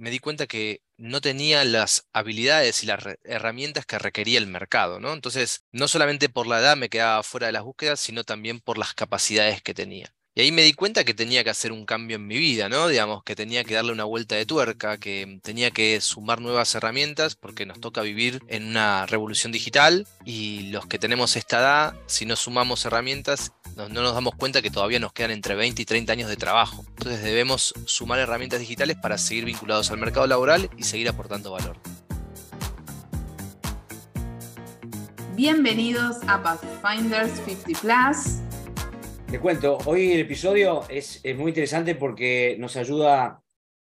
me di cuenta que no tenía las habilidades y las herramientas que requería el mercado, ¿no? Entonces, no solamente por la edad me quedaba fuera de las búsquedas, sino también por las capacidades que tenía. Y ahí me di cuenta que tenía que hacer un cambio en mi vida, ¿no? Digamos, que tenía que darle una vuelta de tuerca, que tenía que sumar nuevas herramientas porque nos toca vivir en una revolución digital y los que tenemos esta edad, si no sumamos herramientas, no, nos damos cuenta que todavía nos quedan entre 20 y 30 años de trabajo. Entonces debemos sumar herramientas digitales para seguir vinculados al mercado laboral y seguir aportando valor. Bienvenidos a Pathfinders 50 Plus te cuento, hoy el episodio es, muy interesante porque nos ayuda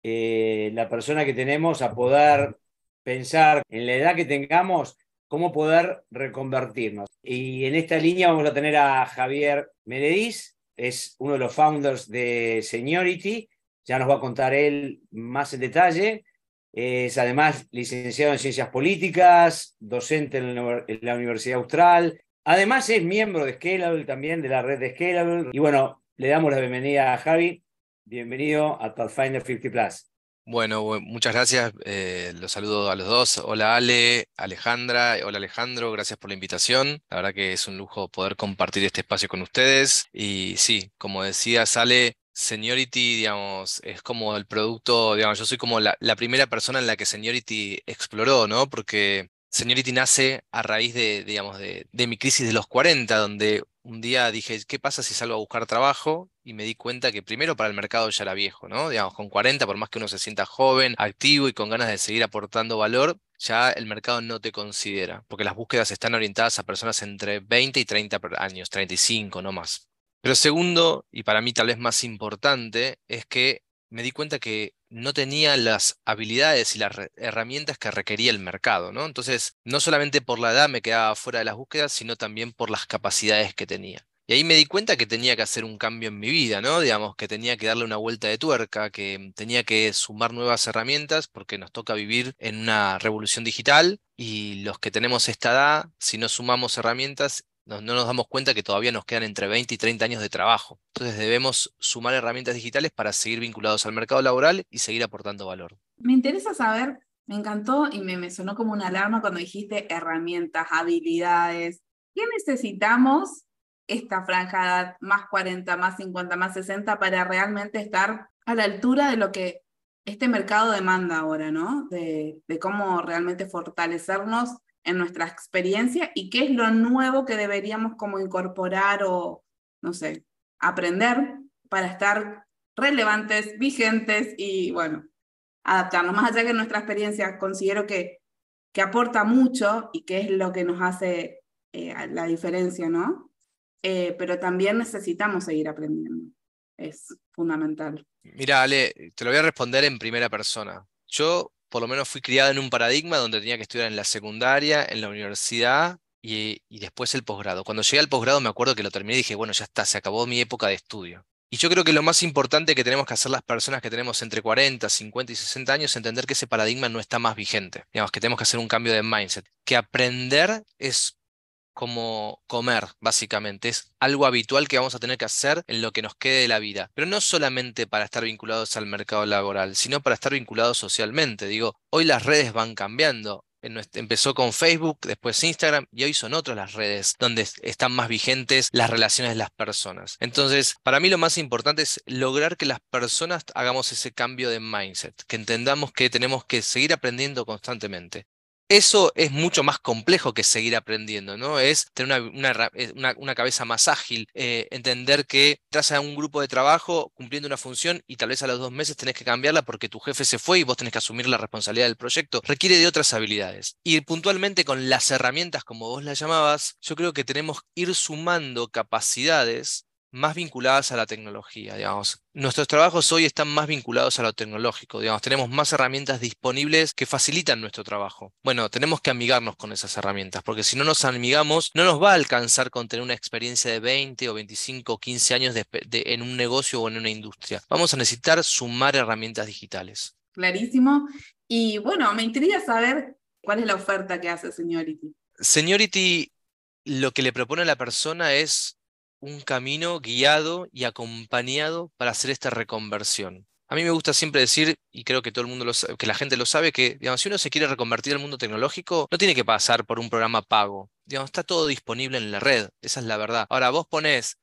eh, la persona que tenemos a poder pensar en la edad que tengamos, cómo poder reconvertirnos. Y en esta línea vamos a tener a Javier Merediz, es uno de los founders de Seniority, ya nos va a contar él más en detalle. Es además licenciado en Ciencias Políticas, docente en la Universidad Austral, Además es miembro de Scalable también, de la red de Scalable. Y bueno, le damos la bienvenida a Javi. Bienvenido a Pathfinder 50 Plus. Bueno, muchas gracias. Eh, los saludo a los dos. Hola Ale, Alejandra, hola Alejandro, gracias por la invitación. La verdad que es un lujo poder compartir este espacio con ustedes. Y sí, como decía Ale, Seniority, digamos, es como el producto, digamos, yo soy como la, primera persona en la que Seniority exploró, ¿no? Porque Seniority nace a raíz de, digamos, de, mi crisis de los 40, donde un día dije, ¿qué pasa si salgo a buscar trabajo? Y me di cuenta que primero para el mercado ya era viejo, ¿no? Digamos, con 40, por más que uno se sienta joven, activo y con ganas de seguir aportando valor, ya el mercado no te considera, porque las búsquedas están orientadas a personas entre 20 y 30 años, 35, no más. Pero segundo, y para mí tal vez más importante, es que me di cuenta que no tenía las habilidades y las herramientas que requería el mercado, ¿no? Entonces, no solamente por la edad me quedaba fuera de las búsquedas, sino también por las capacidades que tenía. Y ahí me di cuenta que tenía que hacer un cambio en mi vida, ¿no? Digamos, que tenía que darle una vuelta de tuerca, que tenía que sumar nuevas herramientas porque nos toca vivir en una revolución digital y los que tenemos esta edad, si no sumamos herramientas, no, nos damos cuenta que todavía nos quedan entre 20 y 30 años de trabajo. Entonces debemos sumar herramientas digitales para seguir vinculados al mercado laboral y seguir aportando valor. Me interesa saber, me encantó y me, me sonó como una alarma cuando dijiste herramientas, habilidades. ¿Qué necesitamos esta franja más 40, más 50, más 60 para realmente estar a la altura de lo que este mercado demanda ahora, ¿no? De, de cómo realmente fortalecernos en nuestra experiencia y qué es lo nuevo que deberíamos como incorporar o, no sé, aprender para estar relevantes, vigentes y, bueno, adaptarnos. Más allá que nuestra experiencia considero que, que aporta mucho y que es lo que nos hace eh, la diferencia, ¿no? Eh, pero también necesitamos seguir aprendiendo. Es fundamental. Mira, Ale, te lo voy a responder en primera persona. Yo por lo menos fui criado en un paradigma donde tenía que estudiar en la secundaria, en la universidad y, después el posgrado. Cuando llegué al posgrado me acuerdo que lo terminé y dije, bueno, ya está, se acabó mi época de estudio. Y yo creo que lo más importante que tenemos que hacer las personas que tenemos entre 40, 50 y 60 años es entender que ese paradigma no está más vigente. Digamos que tenemos que hacer un cambio de mindset. Que aprender es como comer, básicamente. Es algo habitual que vamos a tener que hacer en lo que nos quede de la vida. Pero no solamente para estar vinculados al mercado laboral, sino para estar vinculados socialmente. Digo, hoy las redes van cambiando. Empezó con Facebook, después Instagram y hoy son otras las redes donde están más vigentes las relaciones de las personas. Entonces, para mí lo más importante es lograr que las personas hagamos ese cambio de mindset, que entendamos que tenemos que seguir aprendiendo constantemente. Eso es mucho más complejo que seguir aprendiendo, ¿no? Es tener una, eh, cabeza más ágil, eh, entender que entras a un grupo de trabajo cumpliendo una función y tal vez a los dos meses tenés que cambiarla porque tu jefe se fue y vos tenés que asumir la responsabilidad del proyecto. Requiere de otras habilidades. Y puntualmente con las herramientas, como vos las llamabas, yo creo que tenemos que ir sumando capacidades más vinculadas a la tecnología, digamos. Nuestros trabajos hoy están más vinculados a lo tecnológico, digamos, tenemos más herramientas disponibles que facilitan nuestro trabajo. Bueno, tenemos que amigarnos con esas herramientas, porque si no nos amigamos, no nos va a alcanzar con tener una experiencia de 20 o 25 o 15 años en un negocio o en una industria. Vamos a necesitar sumar herramientas digitales. Clarísimo. Y bueno, me intriga saber cuál es la oferta que hace Seniority. Seniority lo que le propone a la persona es un camino guiado y acompañado para hacer esta reconversión. A mí me gusta siempre decir, y creo que todo el mundo lo que la gente lo sabe, que digamos, si uno se quiere reconvertir al mundo tecnológico, no tiene que pasar por un programa pago. Digamos, está todo disponible en la red, esa es la verdad. Ahora, vos ponés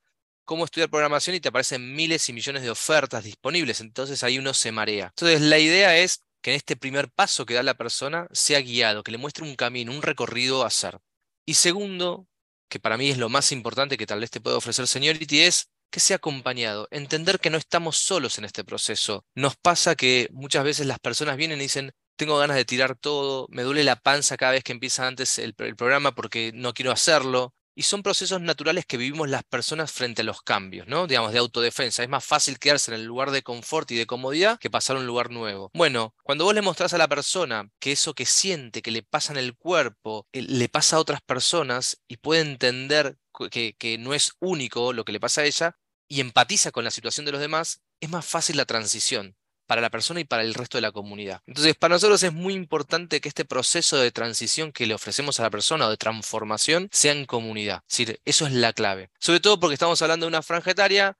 cómo estudiar programación y te aparecen miles y millones de ofertas disponibles, entonces ahí uno se marea. Entonces, la idea es que en este primer paso que da la persona sea guiado, que le muestre un camino, un recorrido a hacer. Y segundo, que para mí es lo más importante que tal vez te pueda ofrecer Seniority, es que sea acompañado, entender que no estamos solos en este proceso. Nos pasa que muchas veces las personas vienen y dicen, tengo ganas de tirar todo, me duele la panza cada vez que empieza antes el, el programa porque no quiero hacerlo. Y son procesos naturales que vivimos las personas frente a los cambios, ¿no? Digamos, de autodefensa. Es más fácil quedarse en el lugar de confort y de comodidad que pasar a un lugar nuevo. Bueno, cuando vos le mostrás a la persona que eso que siente, que le pasa en el cuerpo, eh, le pasa a otras personas y puede entender que, que no es único lo que le pasa a ella y empatiza con la situación de los demás, es más fácil la transición para la persona y para el resto de la comunidad. Entonces, para nosotros es muy importante que este proceso de transición que le ofrecemos a la persona o de transformación sea en comunidad. Es decir, eso es la clave. Sobre todo porque estamos hablando de una franja etaria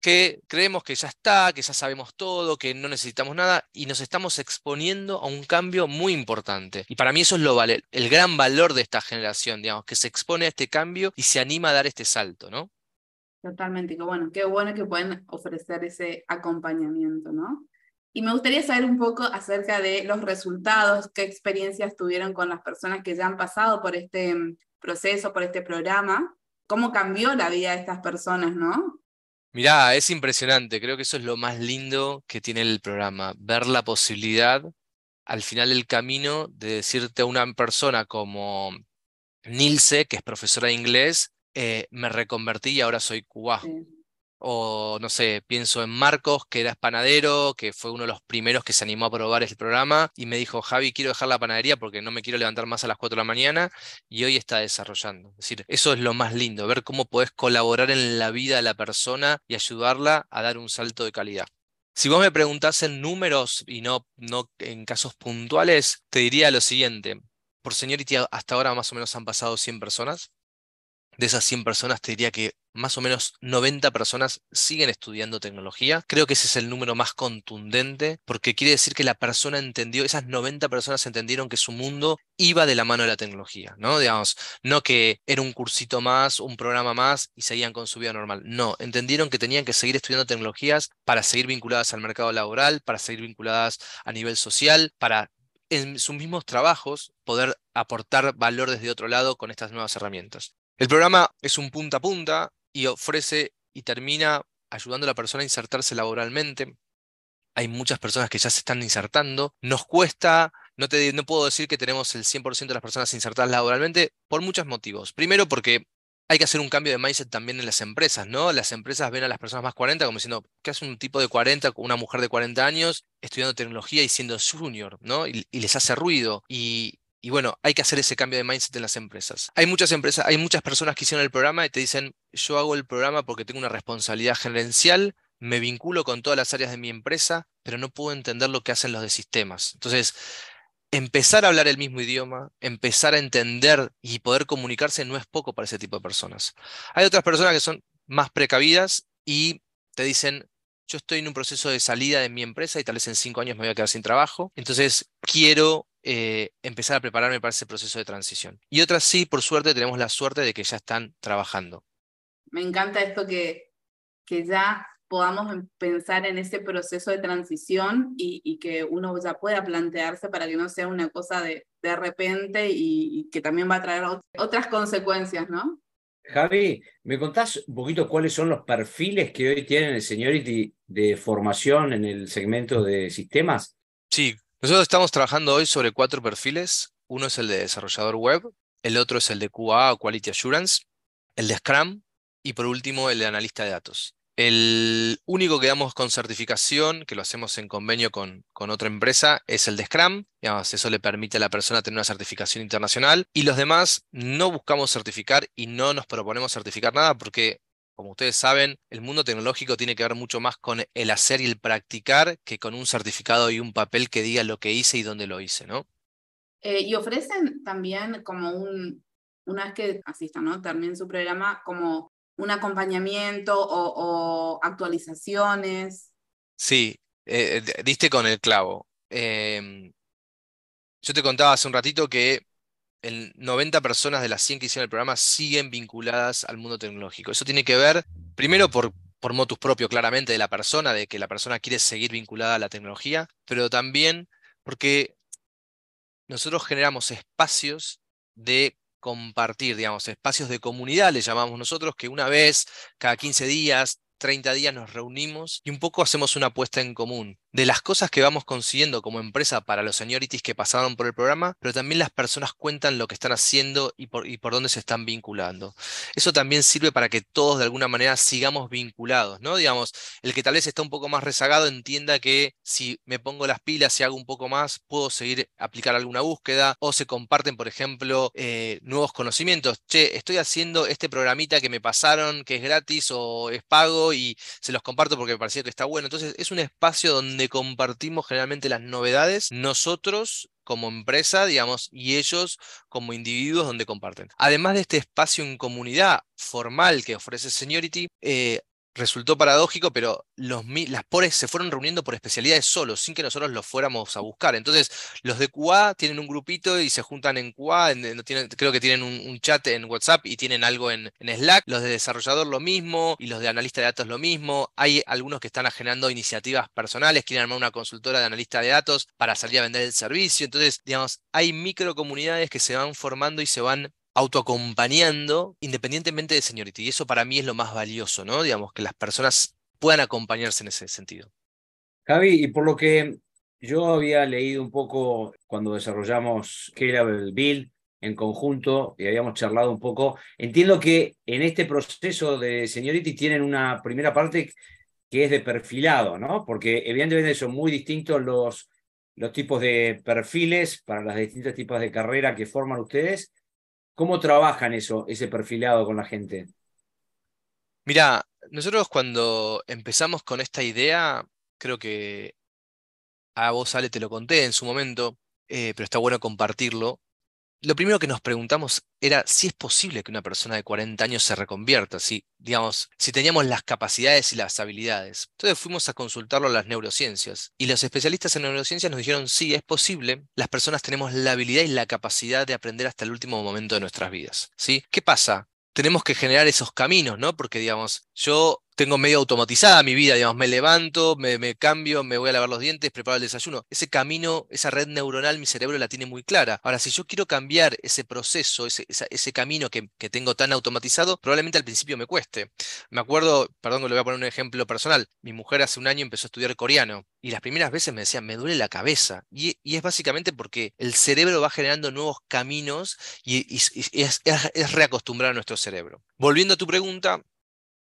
que creemos que ya está, que ya sabemos todo, que no necesitamos nada y nos estamos exponiendo a un cambio muy importante. Y para mí eso es lo vale, el gran valor de esta generación, digamos, que se expone a este cambio y se anima a dar este salto, ¿no? Totalmente, qué bueno, qué bueno que pueden ofrecer ese acompañamiento, ¿no? Y me gustaría saber un poco acerca de los resultados, qué experiencias tuvieron con las personas que ya han pasado por este mm, proceso, por este programa, cómo cambió la vida de estas personas, ¿no? Mirá, es impresionante, creo que eso es lo más lindo que tiene el programa, ver la posibilidad al final del camino de decirte a una persona como Nilce, que es profesora de inglés, eh, me reconvertí y ahora soy cubano o no sé, pienso en Marcos, que era panadero, que fue uno de los primeros que se animó a probar el programa y me dijo, Javi, quiero dejar la panadería porque no me quiero levantar más a las 4 de la mañana y hoy está desarrollando. Es decir, eso es lo más lindo, ver cómo podés colaborar en la vida de la persona y ayudarla a dar un salto de calidad. Si vos me preguntás en números y no, no en casos puntuales, te diría lo siguiente. Por Seniority hasta ahora más o menos han pasado 100 personas. De esas 100 personas te diría que más o menos 90 personas siguen estudiando tecnología. Creo que ese es el número más contundente porque quiere decir que la persona entendió, esas 90 personas entendieron que su mundo iba de la mano de la tecnología, ¿no? Digamos, no que era un cursito más, un programa más y seguían con su vida normal. No, entendieron que tenían que seguir estudiando tecnologías para seguir vinculadas al mercado laboral, para seguir vinculadas a nivel social, para en sus mismos trabajos poder aportar valor desde otro lado con estas nuevas herramientas. El programa es un punta a punta, y ofrece y termina ayudando a la persona a insertarse laboralmente. Hay muchas personas que ya se están insertando. Nos cuesta, no, te, no puedo decir que tenemos el 100% de las personas insertadas laboralmente por muchos motivos. Primero porque hay que hacer un cambio de mindset también en las empresas, ¿no? Las empresas ven a las personas más 40 como diciendo, ¿qué hace un tipo de 40, una mujer de 40 años estudiando tecnología y siendo junior, ¿no? Y, y les hace ruido. Y, y bueno, hay que hacer ese cambio de mindset en las empresas. Hay muchas empresas, hay muchas personas que hicieron el programa y te dicen, yo hago el programa porque tengo una responsabilidad gerencial, me vinculo con todas las áreas de mi empresa, pero no puedo entender lo que hacen los de sistemas. Entonces, empezar a hablar el mismo idioma, empezar a entender y poder comunicarse no es poco para ese tipo de personas. Hay otras personas que son más precavidas y te dicen, yo estoy en un proceso de salida de mi empresa y tal vez en cinco años me voy a quedar sin trabajo, entonces quiero eh, empezar a prepararme para ese proceso de transición. Y otras sí, por suerte, tenemos la suerte de que ya están trabajando. Me encanta esto que, que ya podamos em, pensar en ese proceso de transición y, que uno ya pueda plantearse para que no sea una cosa de, de repente y, y, que también va a traer otras consecuencias, ¿no? Javi, ¿me contás un poquito cuáles son los perfiles que hoy tienen el Seniority de formación en el segmento de sistemas? Sí, nosotros estamos trabajando hoy sobre cuatro perfiles. Uno es el de desarrollador web, el otro es el de QA o Quality Assurance, el de Scrum y por último el de analista de datos. El único que damos con certificación, que lo hacemos en convenio con, otra empresa, es el de Scrum. Digamos, eso le permite a la persona tener una certificación internacional. Y los demás no buscamos certificar y no nos proponemos certificar nada porque, como ustedes saben, el mundo tecnológico tiene que ver mucho más con el hacer y el practicar que con un certificado y un papel que diga lo que hice y dónde lo hice, ¿no? Eh, y ofrecen también como un, una vez que asistan, ¿no? También su programa, como un acompañamiento o, actualizaciones. Sí, eh, diste con el clavo. Em, yo te contaba hace un ratito que el 90 personas de las 100 que hicieron el programa siguen vinculadas al mundo tecnológico. Eso tiene que ver, primero, por, por motus propio, claramente, de la persona, de que la persona quiere seguir vinculada a la tecnología, pero también porque nosotros generamos espacios de compartir, digamos, espacios de comunidad, le llamamos nosotros, que una vez cada 15 días, 30 días nos reunimos y un poco hacemos una apuesta en común de las cosas que vamos consiguiendo como empresa para los seniorities que pasaron por el programa, pero también las personas cuentan lo que están haciendo y por, y por dónde se están vinculando. Eso también sirve para que todos de alguna manera sigamos vinculados, ¿no? Digamos, el que tal vez está un poco más rezagado entienda que si me pongo las pilas y hago un poco más, puedo seguir aplicar alguna búsqueda o se comparten, por ejemplo, eh, nuevos conocimientos. Che, estoy haciendo este programita que me pasaron, que es gratis o es pago y se los comparto porque me parecía que está bueno. Entonces es un espacio donde compartimos generalmente las novedades, nosotros como empresa, digamos, y ellos como individuos donde comparten. Además de este espacio en comunidad formal que ofrece Seniority, eh, resultó paradójico, pero los, las PORES se fueron reuniendo por especialidades solos, sin que nosotros los fuéramos a buscar. Entonces, los de QA tienen un grupito y se juntan en QA, creo que tienen un, chat en WhatsApp y tienen algo en, Slack. Los de desarrollador lo mismo y los de analista de datos lo mismo. Hay algunos que están generando iniciativas personales, quieren armar una consultora de analista de datos para salir a vender el servicio. Entonces, digamos, hay microcomunidades que se van formando y se van autoacompañando independientemente de seniority. Y eso para mí es lo más valioso, ¿no? Digamos, que las personas puedan acompañarse en ese sentido. Javi, y por lo que yo había leído un poco cuando desarrollamos Scalable Build en conjunto y habíamos charlado un poco, entiendo que en este proceso de seniority tienen una primera parte que es de perfilado, ¿no? Porque evidentemente son muy distintos los, los tipos de perfiles para las distintos tipos de carrera que forman ustedes ¿Cómo trabajan eso, ese perfilado con la gente? Mira, nosotros cuando empezamos con esta idea, creo que a vos, Ale, te lo conté en su momento, eh, pero está bueno compartirlo lo primero que nos preguntamos era si es posible que una persona de 40 años se reconvierta, si, digamos, si teníamos las capacidades y las habilidades. Entonces fuimos a consultarlo a las neurociencias y los especialistas en neurociencias nos dijeron, sí, es posible, las personas tenemos la habilidad y la capacidad de aprender hasta el último momento de nuestras vidas. ¿sí? ¿Qué pasa? Tenemos que generar esos caminos, ¿no? Porque, digamos, yo tengo medio automatizada mi vida, digamos, me levanto, me, cambio, me voy a lavar los dientes, preparo el desayuno. Ese camino, esa red neuronal, mi cerebro la tiene muy clara. Ahora, si yo quiero cambiar ese proceso, ese, camino que, tengo tan automatizado, probablemente al principio me cueste. Me acuerdo, perdón que le voy a poner un ejemplo personal, mi mujer hace un año empezó a estudiar coreano y las primeras veces me decía, me duele la cabeza. Y, es básicamente porque el cerebro va generando nuevos caminos y, y es, es reacostumbrar a nuestro cerebro. Volviendo a tu pregunta,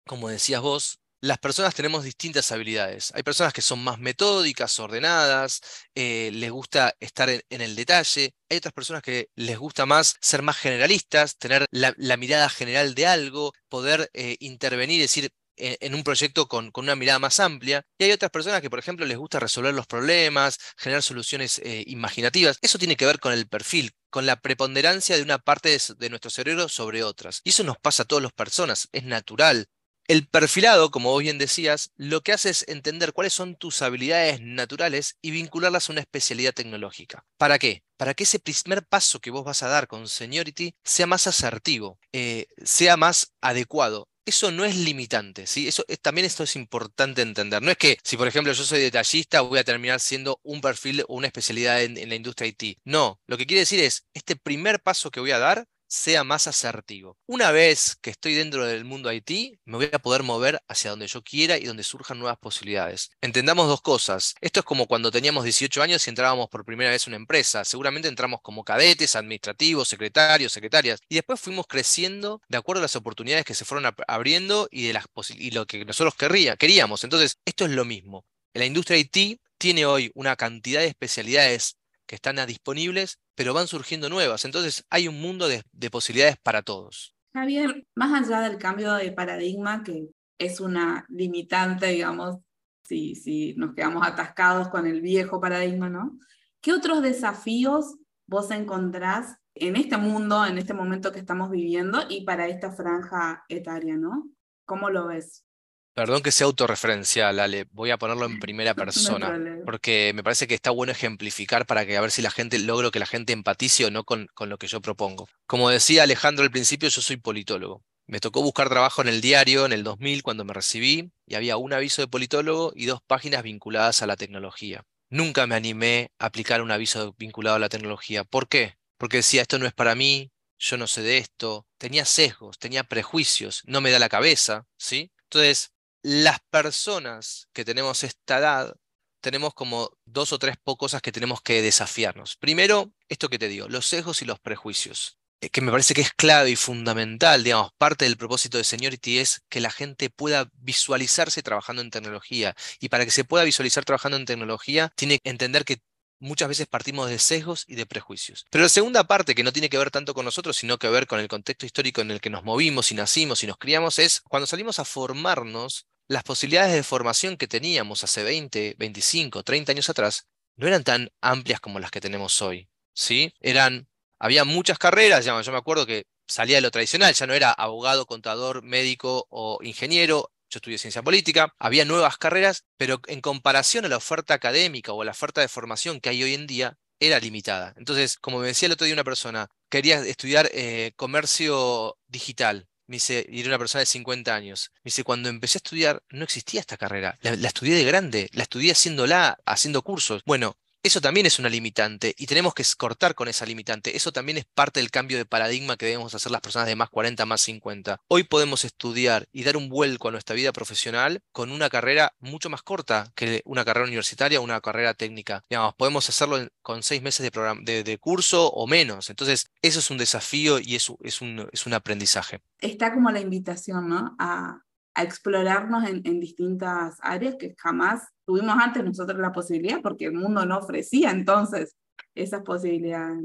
como decías vos, las personas tenemos distintas habilidades. Hay personas que son más metódicas, ordenadas, eh, les gusta estar en, el detalle. Hay otras personas que les gusta más ser más generalistas, tener la, mirada general de algo, poder eh, intervenir, es decir, en, un proyecto con, una mirada más amplia. Y hay otras personas que, por ejemplo, les gusta resolver los problemas, generar soluciones eh, imaginativas. Eso tiene que ver con el perfil, con la preponderancia de una parte de, de nuestro cerebro sobre otras. Y eso nos pasa a todas las personas, es natural. El perfilado, como vos bien decías, lo que hace es entender cuáles son tus habilidades naturales y vincularlas a una especialidad tecnológica. ¿Para qué? Para que ese primer paso que vos vas a dar con Seniority sea más asertivo, eh, sea más adecuado. Eso no es limitante, ¿sí? Eso también esto es importante entender. No es que si, por ejemplo, yo soy detallista, voy a terminar siendo un perfil o una especialidad en, en la industria IT. No, lo que quiere decir es, este primer paso que voy a dar sea más asertivo. Una vez que estoy dentro del mundo IT, me voy a poder mover hacia donde yo quiera y donde surjan nuevas posibilidades. Entendamos dos cosas. Esto es como cuando teníamos 18 años y entrábamos por primera vez en una empresa. Seguramente entramos como cadetes, administrativos, secretarios, secretarias. Y después fuimos creciendo de acuerdo a las oportunidades que se fueron abriendo y, de las y lo que nosotros queríamos. Entonces, esto es lo mismo. En la industria IT tiene hoy una cantidad de especialidades que están disponibles, pero van surgiendo nuevas. Entonces hay un mundo de, posibilidades para todos. Javier, más allá del cambio de paradigma, que es una limitante, digamos, si, si nos quedamos atascados con el viejo paradigma, ¿no? ¿Qué otros desafíos vos encontrás en este mundo, en este momento que estamos viviendo y para esta franja etaria, ¿no? ¿Cómo lo ves? Perdón que sea autorreferencial, Ale, voy a ponerlo en primera persona, porque me parece que está bueno ejemplificar para que a ver si la gente logro que la gente empatice o no con, con lo que yo propongo. Como decía Alejandro al principio, yo soy politólogo. Me tocó buscar trabajo en el diario en el 2000 cuando me recibí y había un aviso de politólogo y dos páginas vinculadas a la tecnología. Nunca me animé a aplicar un aviso vinculado a la tecnología. ¿Por qué? Porque decía, esto no es para mí, yo no sé de esto, tenía sesgos, tenía prejuicios, no me da la cabeza, ¿sí? Entonces, las personas que tenemos esta edad tenemos como dos o tres cosas que tenemos que desafiarnos. Primero, esto que te digo, los sesgos y los prejuicios, eh, que me parece que es clave y fundamental, digamos, parte del propósito de Seniority es que la gente pueda visualizarse trabajando en tecnología. Y para que se pueda visualizar trabajando en tecnología, tiene que entender que muchas veces partimos de sesgos y de prejuicios. Pero la segunda parte, que no tiene que ver tanto con nosotros, sino que ver con el contexto histórico en el que nos movimos y nacimos y nos criamos, es cuando salimos a formarnos, las posibilidades de formación que teníamos hace 20, 25, 30 años atrás no eran tan amplias como las que tenemos hoy. ¿sí? Eran, había muchas carreras, yo me acuerdo que salía de lo tradicional, ya no era abogado, contador, médico o ingeniero. Yo estudié ciencia política, había nuevas carreras, pero en comparación a la oferta académica o a la oferta de formación que hay hoy en día, era limitada. Entonces, como me decía el otro día una persona, quería estudiar eh, comercio digital. Me dice, y era una persona de 50 años. Me dice, cuando empecé a estudiar, no existía esta carrera. La, la estudié de grande, la estudié haciéndola, haciendo cursos. Bueno, eso también es una limitante y tenemos que cortar con esa limitante. Eso también es parte del cambio de paradigma que debemos hacer las personas de más 40, más 50. Hoy podemos estudiar y dar un vuelco a nuestra vida profesional con una carrera mucho más corta que una carrera universitaria o una carrera técnica. Digamos, podemos hacerlo con seis meses de, de, curso o menos. Entonces, eso es un desafío y es, es, un, aprendizaje. Está como la invitación, ¿no? A, a explorarnos en, distintas áreas que jamás tuvimos antes nosotros la posibilidad porque el mundo no ofrecía entonces esas posibilidades.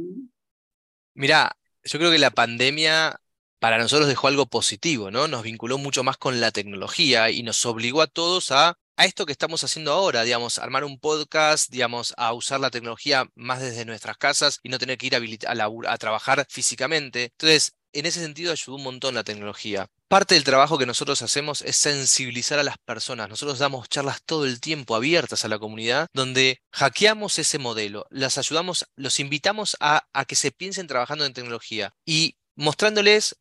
Mira, yo creo que la pandemia para nosotros dejó algo positivo, ¿no? Nos vinculó mucho más con la tecnología y nos obligó a todos a, a esto que estamos haciendo ahora, digamos, armar un podcast, digamos, a usar la tecnología más desde nuestras casas y no tener que ir a, a, a trabajar físicamente. Entonces, en ese sentido ayudó un montón la tecnología. Parte del trabajo que nosotros hacemos es sensibilizar a las personas. Nosotros damos charlas todo el tiempo abiertas a la comunidad donde hackeamos ese modelo, las ayudamos, los invitamos a, que se piensen trabajando en tecnología y mostrándoles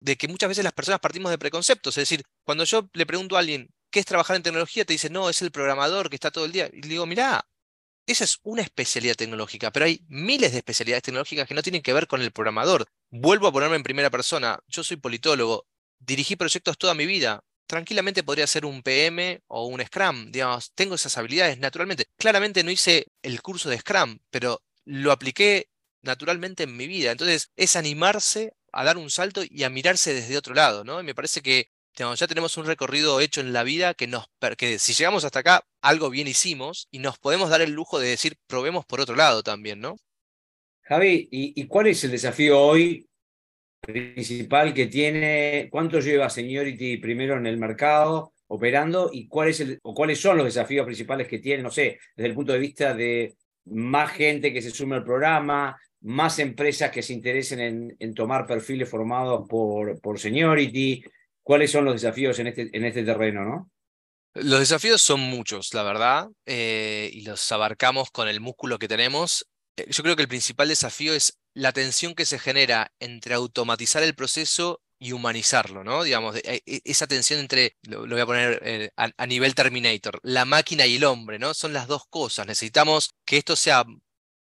de que muchas veces las personas partimos de preconceptos. Es decir, cuando yo le pregunto a alguien, ¿qué es trabajar en tecnología? Te dice, no, es el programador que está todo el día. Y le digo, mirá, esa es una especialidad tecnológica, pero hay miles de especialidades tecnológicas que no tienen que ver con el programador. Vuelvo a ponerme en primera persona. Yo soy politólogo, dirigí proyectos toda mi vida. Tranquilamente podría ser un PM o un Scrum, digamos, tengo esas habilidades naturalmente. Claramente no hice el curso de Scrum, pero lo apliqué naturalmente en mi vida. Entonces, es animarse a dar un salto y a mirarse desde otro lado, ¿no? Y me parece que ya tenemos un recorrido hecho en la vida que nos que si llegamos hasta acá, algo bien hicimos y nos podemos dar el lujo de decir, probemos por otro lado también, ¿no? Javi, ¿y, cuál es el desafío hoy principal que tiene? ¿Cuánto lleva Seniority primero en el mercado operando y cuál es el, o cuáles son los desafíos principales que tiene, no sé, desde el punto de vista de más gente que se sume al programa, más empresas que se interesen en, en tomar perfiles formados por, por Seniority, cuáles son los desafíos en este, en este terreno, ¿no? Los desafíos son muchos, la verdad, eh, y los abarcamos con el músculo que tenemos. Eh, yo creo que el principal desafío es la tensión que se genera entre automatizar el proceso y humanizarlo, ¿no? Digamos, e, e, esa tensión entre, lo, voy a poner eh, a, nivel Terminator, la máquina y el hombre, ¿no? Son las dos cosas. Necesitamos que esto sea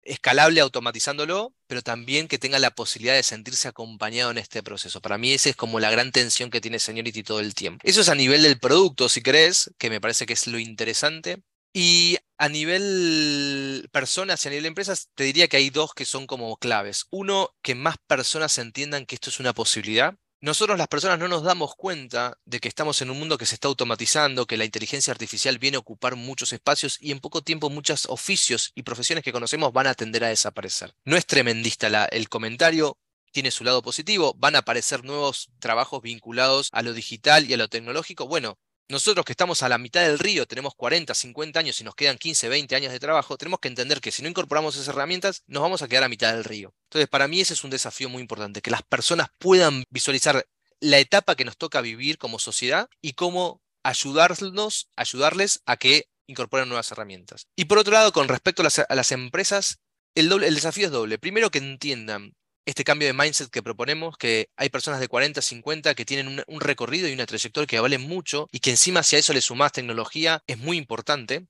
escalable automatizándolo, pero también que tenga la posibilidad de sentirse acompañado en este proceso. Para mí esa es como la gran tensión que tiene Seniority todo el tiempo. Eso es a nivel del producto, si querés, que me parece que es lo interesante. Y a nivel personas y a nivel empresas, te diría que hay dos que son como claves. Uno, que más personas entiendan que esto es una posibilidad nosotros las personas no nos damos cuenta de que estamos en un mundo que se está automatizando, que la inteligencia artificial viene a ocupar muchos espacios y en poco tiempo muchos oficios y profesiones que conocemos van a tender a desaparecer. No es tremendista el comentario, tiene su lado positivo, van a aparecer nuevos trabajos vinculados a lo digital y a lo tecnológico. Bueno, nosotros que estamos a la mitad del río, tenemos 40, 50 años y nos quedan 15, 20 años de trabajo, tenemos que entender que si no incorporamos esas herramientas, nos vamos a quedar a mitad del río. Entonces, para mí ese es un desafío muy importante, que las personas puedan visualizar la etapa que nos toca vivir como sociedad y cómo ayudarnos, ayudarles a que incorporen nuevas herramientas. Y por otro lado, con respecto a las, empresas, el, el desafío es doble. Primero, que entiendan este cambio de mindset que proponemos, que hay personas de 40, 50 que tienen un, un, recorrido y una trayectoria que valen mucho y que encima si a eso le sumás tecnología es muy importante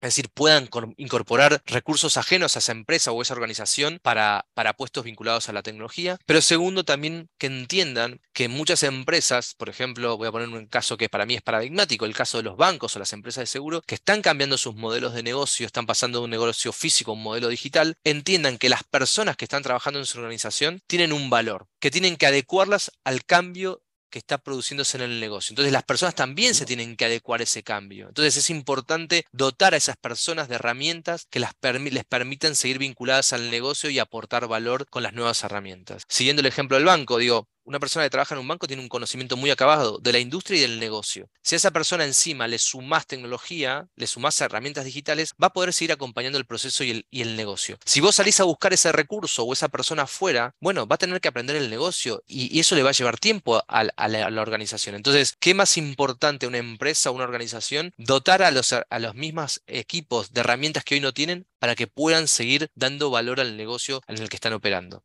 es decir, puedan incorporar recursos ajenos a esa empresa o esa organización para, para puestos vinculados a la tecnología. Pero segundo, también que entiendan que muchas empresas, por ejemplo, voy a poner un caso que para mí es paradigmático, el caso de los bancos o las empresas de seguro, que están cambiando sus modelos de negocio, están pasando de un negocio físico a un modelo digital, entiendan que las personas que están trabajando en su organización tienen un valor, que tienen que adecuarlas al cambio que está produciéndose en el negocio. Entonces las personas también se tienen que adecuar a ese cambio. Entonces es importante dotar a esas personas de herramientas que las les permitan seguir vinculadas al negocio y aportar valor con las nuevas herramientas. Siguiendo el ejemplo del banco, digo, una persona que trabaja en un banco tiene un conocimiento muy acabado de la industria y del negocio. Si a esa persona encima le sumas tecnología, le sumas herramientas digitales, va a poder seguir acompañando el proceso y el, negocio. Si vos salís a buscar ese recurso o esa persona afuera, bueno, va a tener que aprender el negocio y, eso le va a llevar tiempo a, la, organización. Entonces, ¿qué más importante una empresa una organización? Dotar a los mismos equipos de herramientas que hoy no tienen para que puedan seguir dando valor al negocio en el que están operando.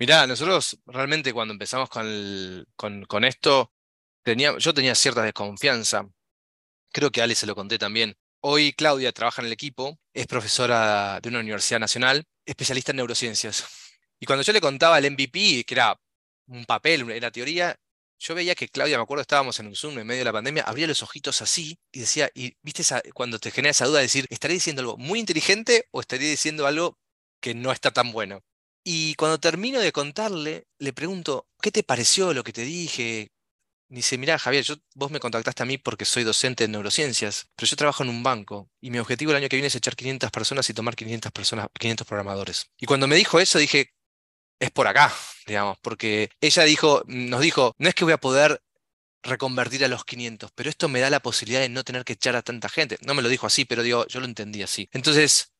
Mirá, nosotros realmente cuando empezamos con, esto, yo tenía cierta desconfianza. Creo que a Ale se lo conté también. Hoy Claudia trabaja en el equipo, es profesora de una universidad nacional, especialista en neurociencias. Y cuando yo le contaba el MVP, que era un papel, era teoría, yo veía que Claudia, me acuerdo, estábamos en un Zoom en medio de la pandemia, abría los ojitos así y decía, y viste cuando te genera esa duda de decir, ¿estaré diciendo algo muy inteligente o estaré diciendo algo que no está tan bueno? Y cuando termino de contarle, le pregunto, ¿qué te pareció lo que te dije? dice, mira, Javier, vos me contactaste a mí porque soy docente en neurociencias, pero yo trabajo en un banco y mi objetivo el año que viene es echar 500 personas y tomar 500 personas, 500 programadores. Y cuando me dijo eso, dije, es por acá, digamos, porque ella dijo, nos dijo, no es que voy a poder reconvertir a los 500, pero esto me da la posibilidad de no tener que echar a tanta gente. No me lo dijo así, pero digo, yo lo entendí así. Entonces,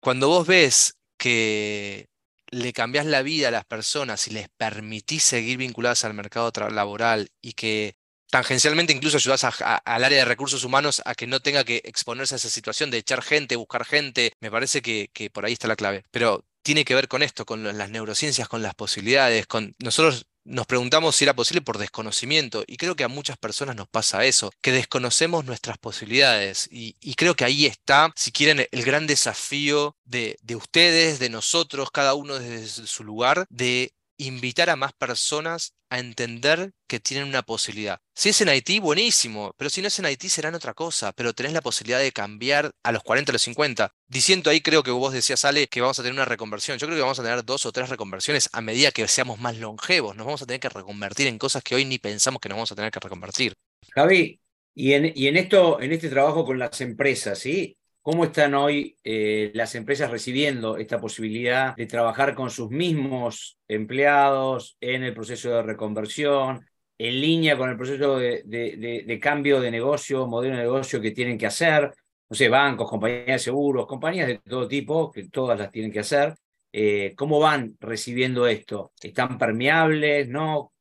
cuando vos ves que le cambiás la vida a las personas y les permitís seguir vinculadas al mercado laboral y que tangencialmente incluso ayudás al área de recursos humanos a que no tenga que exponerse a esa situación de echar gente, buscar gente, me parece que por ahí está la clave. Pero tiene que ver con esto, con las neurociencias, con las posibilidades, con nosotros nos preguntamos si era posible por desconocimiento y creo que a muchas personas nos pasa eso, que desconocemos nuestras posibilidades y, creo que ahí está, si quieren, el gran desafío de, de ustedes, de nosotros, cada uno desde su lugar, de invitar a más personas a entender que tienen una posibilidad. Si es en Haití, buenísimo, pero si no es en Haití serán otra cosa, pero tenés la posibilidad de cambiar a los 40, a los 50. Diciendo ahí, creo que vos decías, Ale, que vamos a tener una reconversión. Yo creo que vamos a tener dos o tres reconversiones a medida que seamos más longevos. Nos vamos a tener que reconvertir en cosas que hoy ni pensamos que nos vamos a tener que reconvertir. Javi, y en, y en esto, en este trabajo con las empresas, ¿sí? ¿Cómo están hoy eh, las empresas recibiendo esta posibilidad de trabajar con sus mismos empleados en el proceso de reconversión, en línea con el proceso de, cambio de negocio, modelo de negocio que tienen que hacer? No sé, bancos, compañías de seguros, compañías de todo tipo, que todas las tienen que hacer. Eh, ¿Cómo van recibiendo esto? ¿Están permeables? ¿No?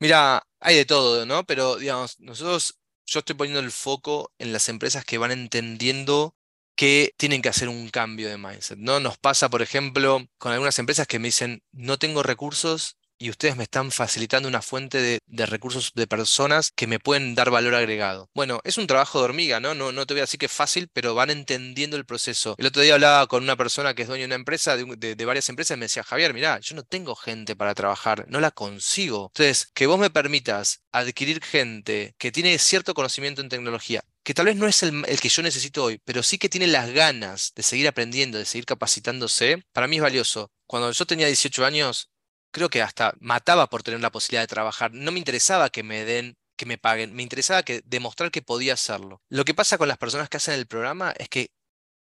Mira, hay de todo, ¿no? Pero, digamos, nosotros, yo estoy poniendo el foco en las empresas que van entendiendo que tienen que hacer un cambio de mindset. ¿no? Nos pasa, por ejemplo, con algunas empresas que me dicen, no tengo recursos y ustedes me están facilitando una fuente de, recursos de personas que me pueden dar valor agregado. Bueno, es un trabajo de hormiga, ¿no? ¿no? No te voy a decir que es fácil, pero van entendiendo el proceso. El otro día hablaba con una persona que es dueña de una empresa, de, varias empresas, y me decía, Javier, mira, yo no tengo gente para trabajar, no la consigo. Entonces, que vos me permitas adquirir gente que tiene cierto conocimiento en tecnología, que tal vez no es el, el, que yo necesito hoy, pero sí que tiene las ganas de seguir aprendiendo, de seguir capacitándose, para mí es valioso. Cuando yo tenía 18 años, creo que hasta mataba por tener la posibilidad de trabajar. No me interesaba que me den, que me paguen, me interesaba que demostrar que podía hacerlo. Lo que pasa con las personas que hacen el programa es que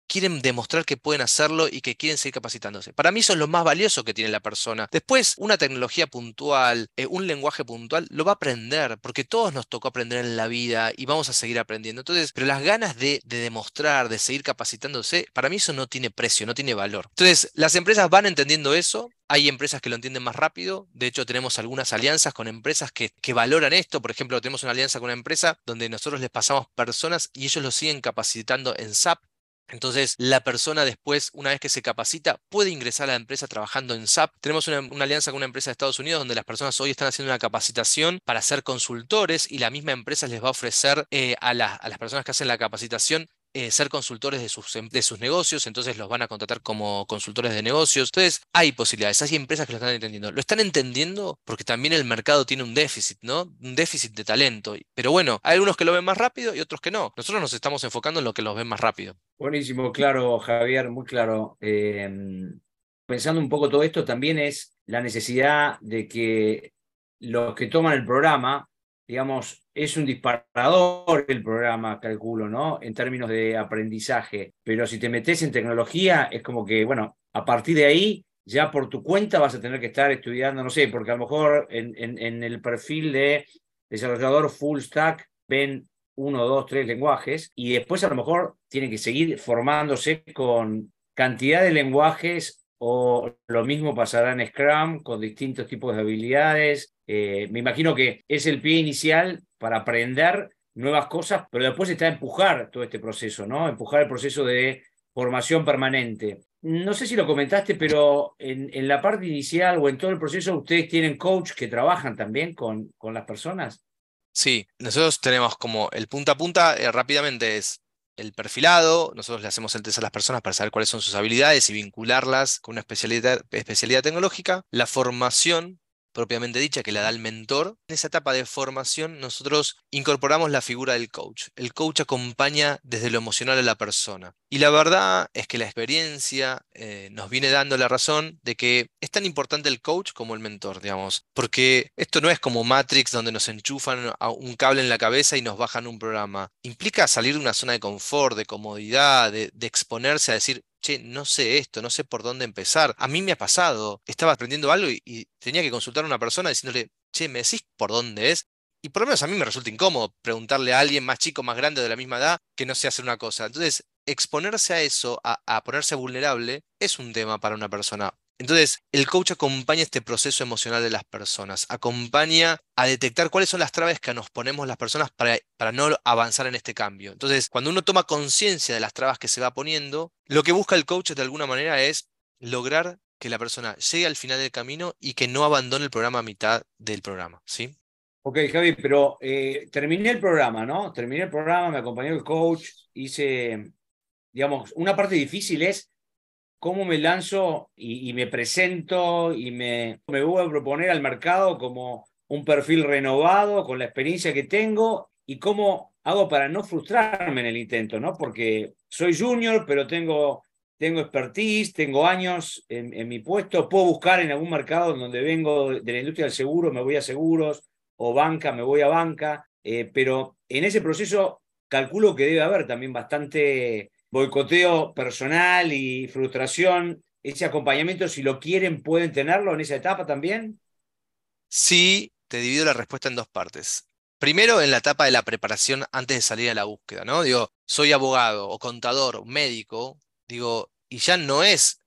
quieren demostrar que pueden hacerlo y que quieren seguir capacitándose. Para mí eso es lo más valioso que tiene la persona. Después, una tecnología puntual, eh, un lenguaje puntual, lo va a aprender, porque todos nos tocó aprender en la vida y vamos a seguir aprendiendo. Entonces, pero las ganas de, de demostrar, de seguir capacitándose, para mí eso no tiene precio, no tiene valor. Entonces, las empresas van entendiendo eso, hay empresas que lo entienden más rápido. De hecho, tenemos algunas alianzas con empresas que, valoran esto. Por ejemplo, tenemos una alianza con una empresa donde nosotros les pasamos personas y ellos lo siguen capacitando en SAP. Entonces, la persona después, una vez que se capacita, puede ingresar a la empresa trabajando en SAP. Tenemos una, alianza con una empresa de Estados Unidos donde las personas hoy están haciendo una capacitación para ser consultores y la misma empresa les va a ofrecer eh, a, a las personas que hacen la capacitación eh, ser consultores de sus, em, de sus negocios, entonces los van a contratar como consultores de negocios. Entonces, hay posibilidades, hay empresas que lo están entendiendo. Lo están entendiendo porque también el mercado tiene un déficit, ¿no? Un déficit de talento. Pero bueno, hay algunos que lo ven más rápido y otros que no. Nosotros nos estamos enfocando en lo que los ven más rápido. Buenísimo, claro, Javier, muy claro. Em, pensando un poco todo esto, también es la necesidad de que los que toman el programa digamos, es un disparador el programa, calculo, ¿no? En términos de aprendizaje. Pero si te metes en tecnología, es como que, bueno, a partir de ahí, ya por tu cuenta vas a tener que estar estudiando, no sé, porque a lo mejor en, en, el perfil de desarrollador full stack ven uno, dos, tres lenguajes y después a lo mejor tienen que seguir formándose con cantidad de lenguajes o lo mismo pasará en Scrum con distintos tipos de habilidades. Eh, me imagino que es el pie inicial para aprender nuevas cosas, pero después está empujar todo este proceso, ¿no? Empujar el proceso de formación permanente. No sé si lo comentaste, pero en, en la parte inicial o en todo el proceso, ¿ustedes tienen coach que trabajan también con, con las personas? Sí, nosotros tenemos como el punta a punta, eh, rápidamente es el perfilado, nosotros le hacemos el test a las personas para saber cuáles son sus habilidades y vincularlas con una especialidad, especialidad tecnológica, la formación propiamente dicha que la da el mentor. En esa etapa de formación nosotros incorporamos la figura del coach. El coach acompaña desde lo emocional a la persona. Y la verdad es que la experiencia eh, nos viene dando la razón de que es tan importante el coach como el mentor, digamos. Porque esto no es como Matrix donde nos enchufan un cable en la cabeza y nos bajan un programa. Implica salir de una zona de confort, de comodidad, de exponerse a decir, che, no sé esto, no sé por dónde empezar. A mí me ha pasado, estaba aprendiendo algo y, tenía que consultar a una persona diciéndole, che, ¿me decís por dónde es? Y por lo menos a mí me resulta incómodo preguntarle a alguien más chico, más grande, de la misma edad, que no sé hacer una cosa. Entonces, exponerse a eso, a ponerse vulnerable, es un tema para una persona. Entonces, el coach acompaña este proceso emocional de las personas, acompaña a detectar cuáles son las traves que nos ponemos las personas para, para no avanzar en este cambio. Entonces, cuando uno toma conciencia de las trabas que se va poniendo, lo que busca el coach de alguna manera es lograr que la persona llegue al final del camino y que no abandone el programa a mitad del programa, ¿sí? Ok, Javi, pero eh, terminé el programa, ¿no? Terminé el programa, me acompañó el coach, hice, digamos, una parte difícil es cómo me lanzo y, me presento y me, me voy a proponer al mercado como un perfil renovado con la experiencia que tengo y cómo hago para no frustrarme en el intento, ¿no? Porque soy junior, pero tengo, tengo expertise, tengo años en, mi puesto, puedo buscar en algún mercado donde vengo de la industria del seguro, me voy a seguros, o banca, me voy a banca, eh, pero en ese proceso calculo que debe haber también bastante boicoteo personal y frustración, ese acompañamiento, si lo quieren, pueden tenerlo en esa etapa también? Sí, te divido la respuesta en dos partes. Primero, en la etapa de la preparación antes de salir a la búsqueda, ¿no? Digo, soy abogado o contador, médico, digo, y ya no es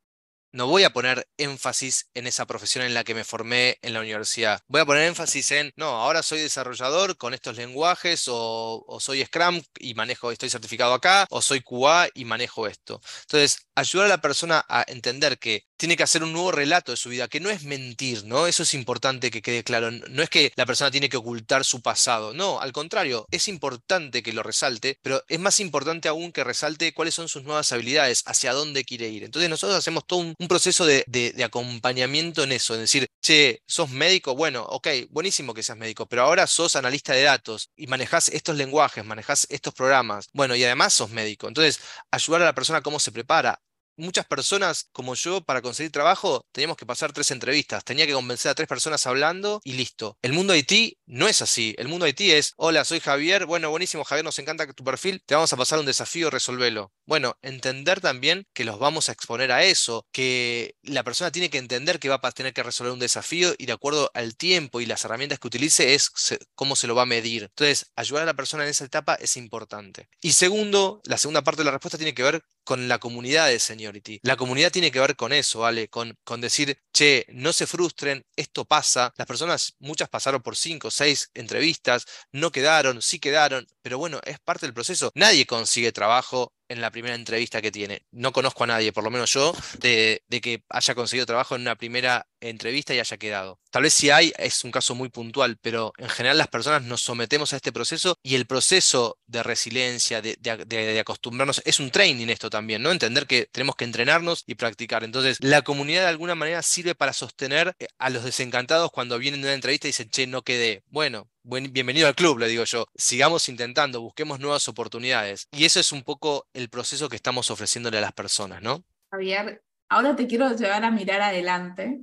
no voy a poner énfasis en esa profesión en la que me formé en la universidad. Voy a poner énfasis en, no, ahora soy desarrollador con estos lenguajes o, soy Scrum y manejo, estoy certificado acá, o soy QA y manejo esto. Entonces, ayudar a la persona a entender que tiene que hacer un nuevo relato de su vida, que no es mentir, ¿no? Eso es importante que quede claro. No es que la persona tiene que ocultar su pasado, no, al contrario, es importante que lo resalte, pero es más importante aún que resalte cuáles son sus nuevas habilidades, hacia dónde quiere ir. Entonces nosotros hacemos todo un, proceso de, acompañamiento en eso, es decir, che, sos médico, bueno, ok, buenísimo que seas médico, pero ahora sos analista de datos y manejás estos lenguajes, manejás estos programas, bueno, y además sos médico. Entonces, ayudar a la persona cómo se prepara, muchas personas como yo para conseguir trabajo teníamos que pasar tres entrevistas, tenía que convencer a tres personas hablando y listo. El mundo IT no es así. El mundo IT es, hola, soy Javier, bueno, buenísimo Javier, nos encanta tu perfil, te vamos a pasar un desafío, resolvelo. Bueno, entender también que los vamos a exponer a eso, que la persona tiene que entender que va a tener que resolver un desafío y de acuerdo al tiempo y las herramientas que utilice es cómo se lo va a medir. Entonces, ayudar a la persona en esa etapa es importante. Y segundo, la segunda parte de la respuesta tiene que ver con la comunidad de Seniority. La comunidad tiene que ver con eso, ¿vale? Con, con decir, che, no se frustren, esto pasa. Las personas, muchas pasaron por cinco, seis entrevistas, no quedaron, sí quedaron, pero bueno, es parte del proceso. Nadie consigue trabajo en la primera entrevista que tiene. No conozco a nadie, por lo menos yo, de, que haya conseguido trabajo en una primera entrevista y haya quedado. Tal vez si hay, es un caso muy puntual, pero en general las personas nos sometemos a este proceso y el proceso de resiliencia, de, de, acostumbrarnos, es un training esto también, ¿no? Entender que tenemos que entrenarnos y practicar. Entonces, la comunidad de alguna manera sirve para sostener eh, a los desencantados cuando vienen de una entrevista y dicen, che, no quedé. Bueno, bienvenido al club, le digo yo. Sigamos intentando, busquemos nuevas oportunidades. Y eso es un poco el proceso que estamos ofreciéndole a las personas, ¿no? Javier, ahora te quiero llevar a mirar adelante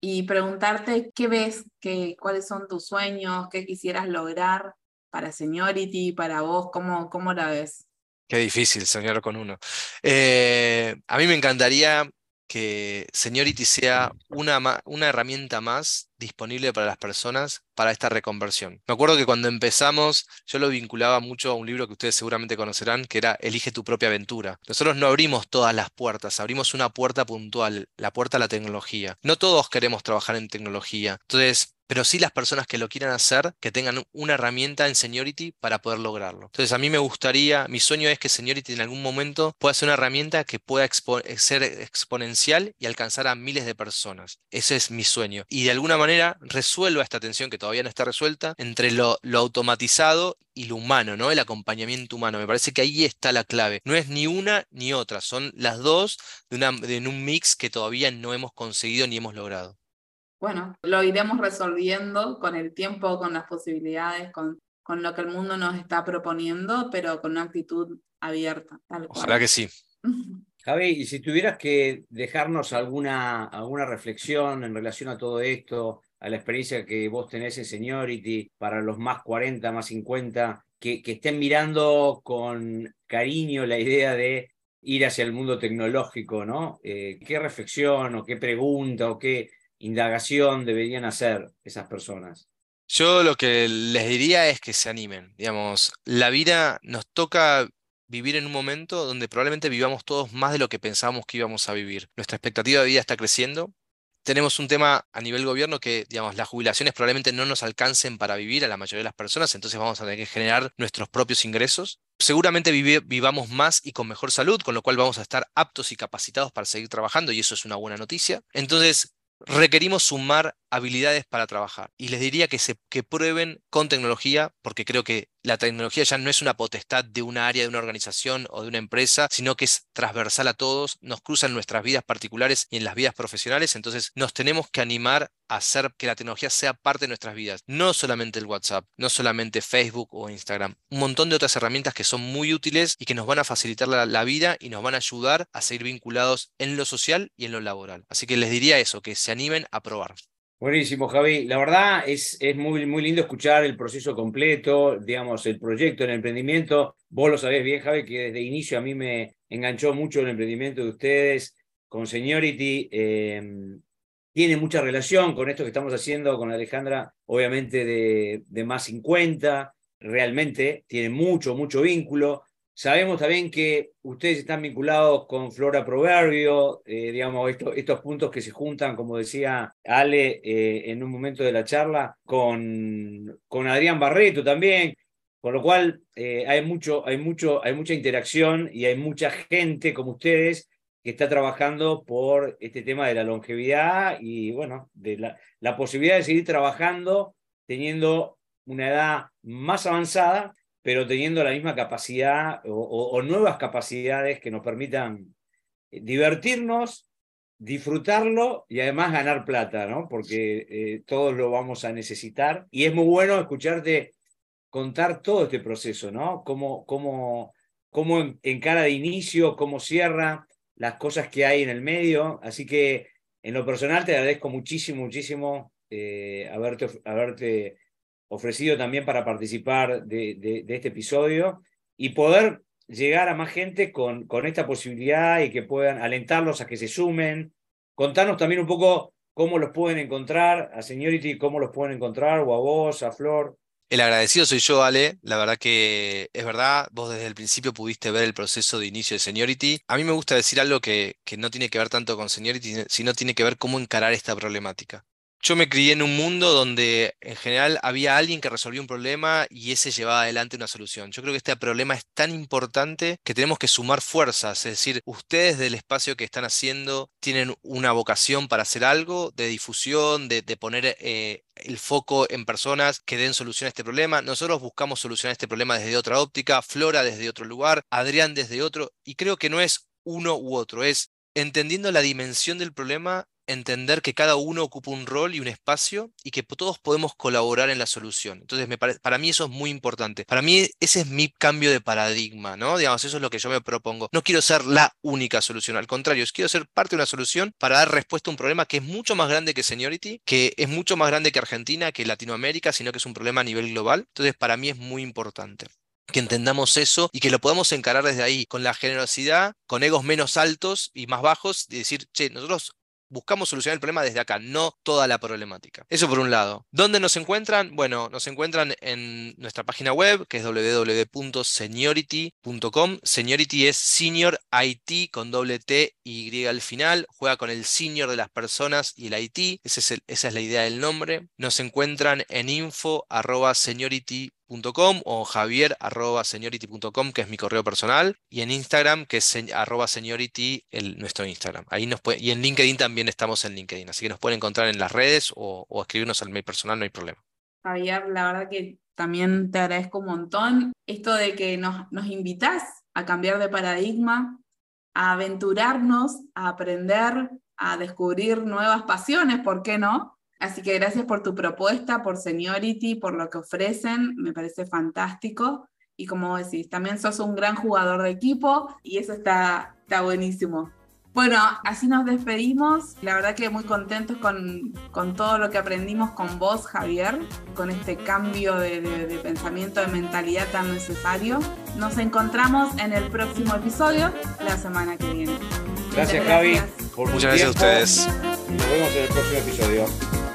y preguntarte qué ves, qué, cuáles son tus sueños, qué quisieras lograr para Seniority, para vos, cómo, cómo la ves. Qué difícil soñar con uno. Eh, a mí me encantaría que Seniority sea una, una, herramienta más disponible para las personas para esta reconversión. Me acuerdo que cuando empezamos yo lo vinculaba mucho a un libro que ustedes seguramente conocerán, que era Elige tu propia aventura. Nosotros no abrimos todas las puertas, abrimos una puerta puntual, la puerta a la tecnología. No todos queremos trabajar en tecnología. Entonces, pero sí las personas que lo quieran hacer, que tengan una herramienta en Seniority para poder lograrlo. Entonces, a mí me gustaría, mi sueño es que Seniority en algún momento pueda ser una herramienta que pueda ser exponencial y alcanzar a miles de personas. Ese es mi sueño. Y de alguna manera resuelva esta tensión que todavía no está resuelta entre lo, automatizado y lo humano, ¿no? El acompañamiento humano. Me parece que ahí está la clave. No es ni una ni otra, son las dos de, una, de un mix que todavía no hemos conseguido ni hemos logrado bueno, lo iremos resolviendo con el tiempo, con las posibilidades, con, con lo que el mundo nos está proponiendo, pero con una actitud abierta. Ojalá que sí. Javi, y si tuvieras que dejarnos alguna, alguna reflexión en relación a todo esto, a la experiencia que vos tenés en Seniority, para los más 40, más 50, que, que estén mirando con cariño la idea de ir hacia el mundo tecnológico, ¿no? Eh, ¿Qué reflexión o qué pregunta o qué, indagación deberían hacer esas personas? Yo lo que les diría es que se animen. Digamos, la vida nos toca vivir en un momento donde probablemente vivamos todos más de lo que pensábamos que íbamos a vivir. Nuestra expectativa de vida está creciendo. Tenemos un tema a nivel gobierno que, digamos, las jubilaciones probablemente no nos alcancen para vivir a la mayoría de las personas, entonces vamos a tener que generar nuestros propios ingresos. Seguramente vivamos más y con mejor salud, con lo cual vamos a estar aptos y capacitados para seguir trabajando y eso es una buena noticia. Entonces, requerimos sumar habilidades para trabajar. Y les diría que, se, que prueben con tecnología, porque creo que la tecnología ya no es una potestad de un área, de una organización o de una empresa, sino que es transversal a todos, nos cruza en nuestras vidas particulares y en las vidas profesionales, entonces nos tenemos que animar a hacer que la tecnología sea parte de nuestras vidas, no solamente el WhatsApp, no solamente Facebook o Instagram, un montón de otras herramientas que son muy útiles y que nos van a facilitar la, la vida y nos van a ayudar a seguir vinculados en lo social y en lo laboral. Así que les diría eso, que se animen a probar. Buenísimo, Javi. La verdad es, es muy, muy lindo escuchar el proceso completo, digamos, el proyecto, el emprendimiento. Vos lo sabés bien, Javi, que desde inicio a mí me enganchó mucho el emprendimiento de ustedes con Seniority. Em, tiene mucha relación con esto que estamos haciendo con Alejandra, obviamente de, de más 50. Realmente tiene mucho, mucho vínculo. Sabemos también que ustedes están vinculados con Flora Proverbio, eh, digamos, estos puntos que se juntan, como decía Ale eh, en un momento de la charla, con, con Adrián Barreto también, con lo cual eh, hay, mucho, hay, mucho, hay mucha interacción y hay mucha gente como ustedes que está trabajando por este tema de la longevidad y, bueno, de la, la posibilidad de seguir trabajando teniendo una edad más avanzada pero teniendo la misma capacidad o, nuevas capacidades que nos permitan eh, divertirnos, disfrutarlo y además ganar plata, ¿no? Porque eh, todos lo vamos a necesitar. Y es muy bueno escucharte contar todo este proceso, ¿no? Cómo, cómo, cómo en, cara de inicio, cómo cierra, las cosas que hay en el medio. Así que en lo personal te agradezco muchísimo, muchísimo eh, haberte, haberte ofrecido también para participar de, este episodio y poder llegar a más gente con, esta posibilidad y que puedan alentarlos a que se sumen. Contarnos también un poco cómo los pueden encontrar, a Seniority, cómo los pueden encontrar, o a vos, a Flor. El agradecido soy yo, Ale. La verdad que es verdad, vos desde el principio pudiste ver el proceso de inicio de Seniority. A mí me gusta decir algo que, que no tiene que ver tanto con Seniority, sino tiene que ver cómo encarar esta problemática. Yo me crié en un mundo donde en general había alguien que resolvía un problema y ese llevaba adelante una solución. Yo creo que este problema es tan importante que tenemos que sumar fuerzas, es decir, ustedes del espacio que están haciendo tienen una vocación para hacer algo de difusión, de, poner eh, el foco en personas que den solución a este problema. Nosotros buscamos solucionar este problema desde otra óptica, Flora desde otro lugar, Adrián desde otro, y creo que no es uno u otro, es entendiendo la dimensión del problema entender que cada uno ocupa un rol y un espacio y que todos podemos colaborar en la solución. Entonces, me para mí eso es muy importante. Para mí ese es mi cambio de paradigma, ¿no? Digamos, eso es lo que yo me propongo. No quiero ser la única solución, al contrario, quiero ser parte de una solución para dar respuesta a un problema que es mucho más grande que Seniority, que es mucho más grande que Argentina, que Latinoamérica, sino que es un problema a nivel global. Entonces, para mí es muy importante que entendamos eso y que lo podamos encarar desde ahí, con la generosidad, con egos menos altos y más bajos, y decir, che, nosotros buscamos solucionar el problema desde acá, no toda la problemática. Eso por un lado. ¿Dónde nos encuentran? Bueno, nos encuentran en nuestra página web, que es www.seniority.com. Seniority es Senior IT con doble T y Y al final. Juega con el senior de las personas y el IT. esa es la idea del nombre. Nos encuentran en info o javier.seniority.com, que es mi correo personal, y en Instagram, que es arroba seniority, el, nuestro Instagram. Ahí nos y en LinkedIn también estamos en LinkedIn, así que nos pueden encontrar en las redes o, escribirnos al mail personal, no hay problema. Javier, la verdad que también te agradezco un montón esto de que nos, nos invitas a cambiar de paradigma, a aventurarnos, a aprender, a descubrir nuevas pasiones, ¿por qué no? Así que gracias por tu propuesta, por Seniority, por lo que ofrecen, me parece fantástico. Y como decís, también sos un gran jugador de equipo y eso está, está buenísimo. Bueno, así nos despedimos. La verdad que muy contentos con, con todo lo que aprendimos con vos, Javier, con este cambio de, de pensamiento, de mentalidad tan necesario. Nos encontramos en el próximo episodio la semana que viene. Gracias, Javi. Muchas gracias a ustedes. Nos vemos en el próximo episodio.